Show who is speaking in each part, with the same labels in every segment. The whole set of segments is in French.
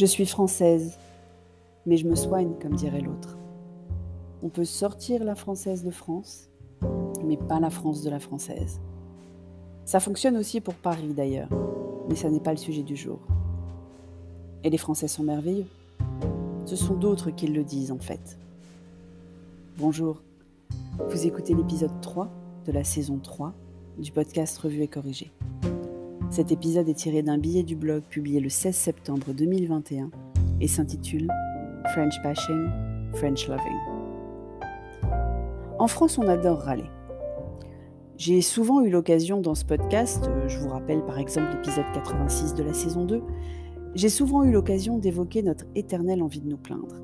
Speaker 1: Je suis française, mais je me soigne, comme dirait l'autre. On peut sortir la française de France, mais pas la France de la française. Ça fonctionne aussi pour Paris d'ailleurs, mais ça n'est pas le sujet du jour. Et les Français sont merveilleux. Ce sont d'autres qui le disent en fait. Bonjour, vous écoutez l'épisode 3 de la saison 3 du podcast Revue et Corrigé. Cet épisode est tiré d'un billet du blog publié le 16 septembre 2021 et s'intitule French Bashing, French Loving. En France, on adore râler. J'ai souvent eu l'occasion dans ce podcast, euh, je vous rappelle par exemple l'épisode 86 de la saison 2, j'ai souvent eu l'occasion d'évoquer notre éternelle envie de nous plaindre,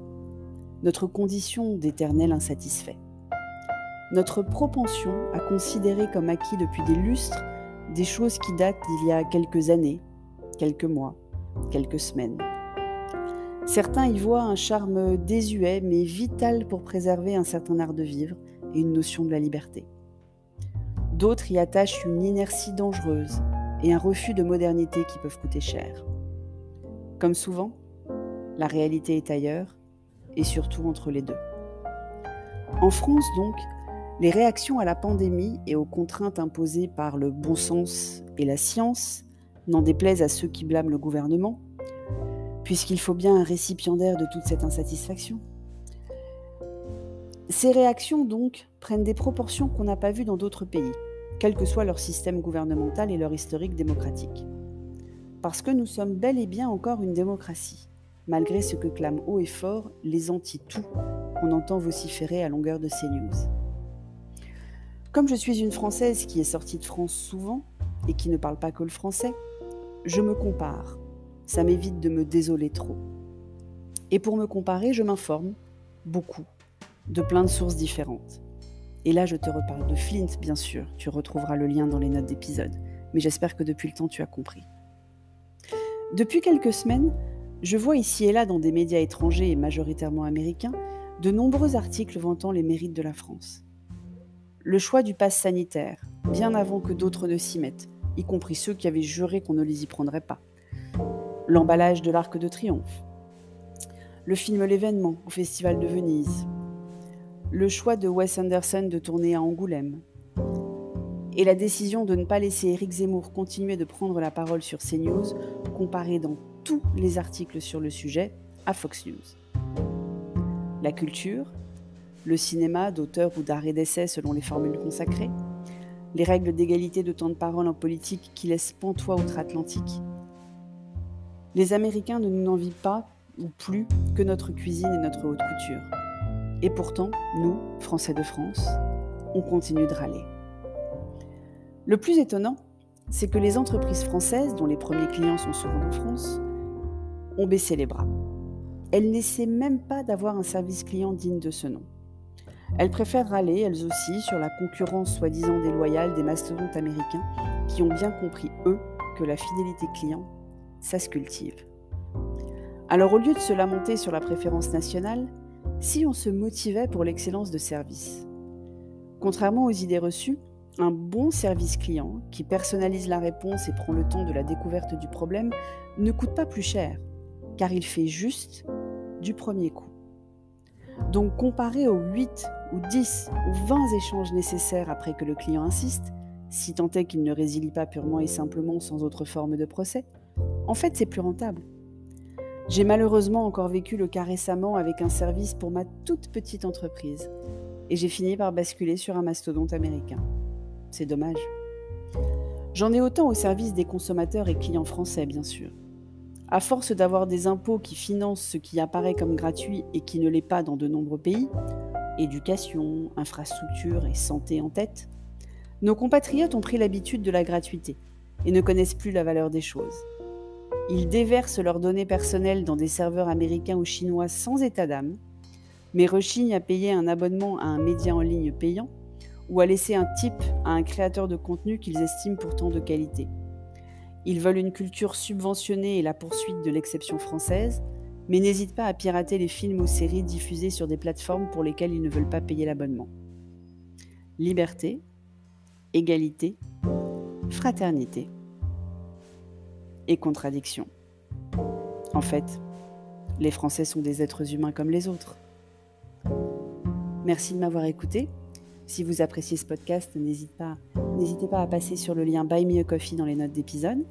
Speaker 1: notre condition d'éternel insatisfait, notre propension à considérer comme acquis depuis des lustres des choses qui datent d'il y a quelques années, quelques mois, quelques semaines. Certains y voient un charme désuet mais vital pour préserver un certain art de vivre et une notion de la liberté. D'autres y attachent une inertie dangereuse et un refus de modernité qui peuvent coûter cher. Comme souvent, la réalité est ailleurs et surtout entre les deux. En France donc, les réactions à la pandémie et aux contraintes imposées par le bon sens et la science n'en déplaisent à ceux qui blâment le gouvernement, puisqu'il faut bien un récipiendaire de toute cette insatisfaction. Ces réactions, donc, prennent des proportions qu'on n'a pas vues dans d'autres pays, quel que soit leur système gouvernemental et leur historique démocratique. Parce que nous sommes bel et bien encore une démocratie, malgré ce que clament haut et fort les anti-tout qu'on entend vociférer à longueur de ces news. Comme je suis une Française qui est sortie de France souvent et qui ne parle pas que le français, je me compare. Ça m'évite de me désoler trop. Et pour me comparer, je m'informe beaucoup, de plein de sources différentes. Et là, je te reparle de Flint, bien sûr. Tu retrouveras le lien dans les notes d'épisode. Mais j'espère que depuis le temps, tu as compris. Depuis quelques semaines, je vois ici et là dans des médias étrangers et majoritairement américains de nombreux articles vantant les mérites de la France le choix du pass sanitaire, bien avant que d'autres ne s'y mettent, y compris ceux qui avaient juré qu'on ne les y prendrait pas. L'emballage de l'Arc de Triomphe. Le film L'événement au Festival de Venise. Le choix de Wes Anderson de tourner à Angoulême. Et la décision de ne pas laisser Éric Zemmour continuer de prendre la parole sur CNews, comparée dans tous les articles sur le sujet à Fox News. La culture, le cinéma d'auteur ou d'art et d'essai selon les formules consacrées, les règles d'égalité de temps de parole en politique qui laissent pantois outre-Atlantique. Les Américains ne nous envient pas ou plus que notre cuisine et notre haute couture. Et pourtant, nous, Français de France, on continue de râler. Le plus étonnant, c'est que les entreprises françaises, dont les premiers clients sont souvent en France, ont baissé les bras. Elles n'essaient même pas d'avoir un service client digne de ce nom. Elles préfèrent râler, elles aussi, sur la concurrence soi-disant déloyale des mastodontes américains qui ont bien compris, eux, que la fidélité client, ça se cultive. Alors au lieu de se lamenter sur la préférence nationale, si on se motivait pour l'excellence de service? Contrairement aux idées reçues, un bon service client qui personnalise la réponse et prend le temps de la découverte du problème ne coûte pas plus cher, car il fait juste du premier coup. Donc comparé aux 8 ou 10 ou 20 échanges nécessaires après que le client insiste, si tant est qu'il ne résilie pas purement et simplement sans autre forme de procès, en fait c'est plus rentable. J'ai malheureusement encore vécu le cas récemment avec un service pour ma toute petite entreprise, et j'ai fini par basculer sur un mastodonte américain. C'est dommage. J'en ai autant au service des consommateurs et clients français, bien sûr. À force d'avoir des impôts qui financent ce qui apparaît comme gratuit et qui ne l'est pas dans de nombreux pays, éducation, infrastructure et santé en tête, nos compatriotes ont pris l'habitude de la gratuité et ne connaissent plus la valeur des choses. Ils déversent leurs données personnelles dans des serveurs américains ou chinois sans état d'âme, mais rechignent à payer un abonnement à un média en ligne payant ou à laisser un tip à un créateur de contenu qu'ils estiment pourtant de qualité. Ils veulent une culture subventionnée et la poursuite de l'exception française, mais n'hésitent pas à pirater les films ou séries diffusés sur des plateformes pour lesquelles ils ne veulent pas payer l'abonnement. Liberté, égalité, fraternité et contradiction. En fait, Les Français sont des êtres humains comme les autres. Merci de m'avoir écouté. Si vous appréciez ce podcast, n'hésitez pas, à passer sur le lien Buy Me a Coffee dans les notes d'épisode.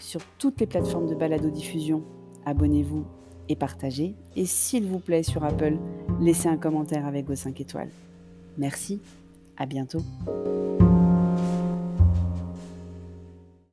Speaker 1: Sur toutes les plateformes de balado-diffusion, abonnez-vous et partagez. Et s'il vous plaît, sur Apple, laissez un commentaire avec vos 5 étoiles. Merci, à bientôt.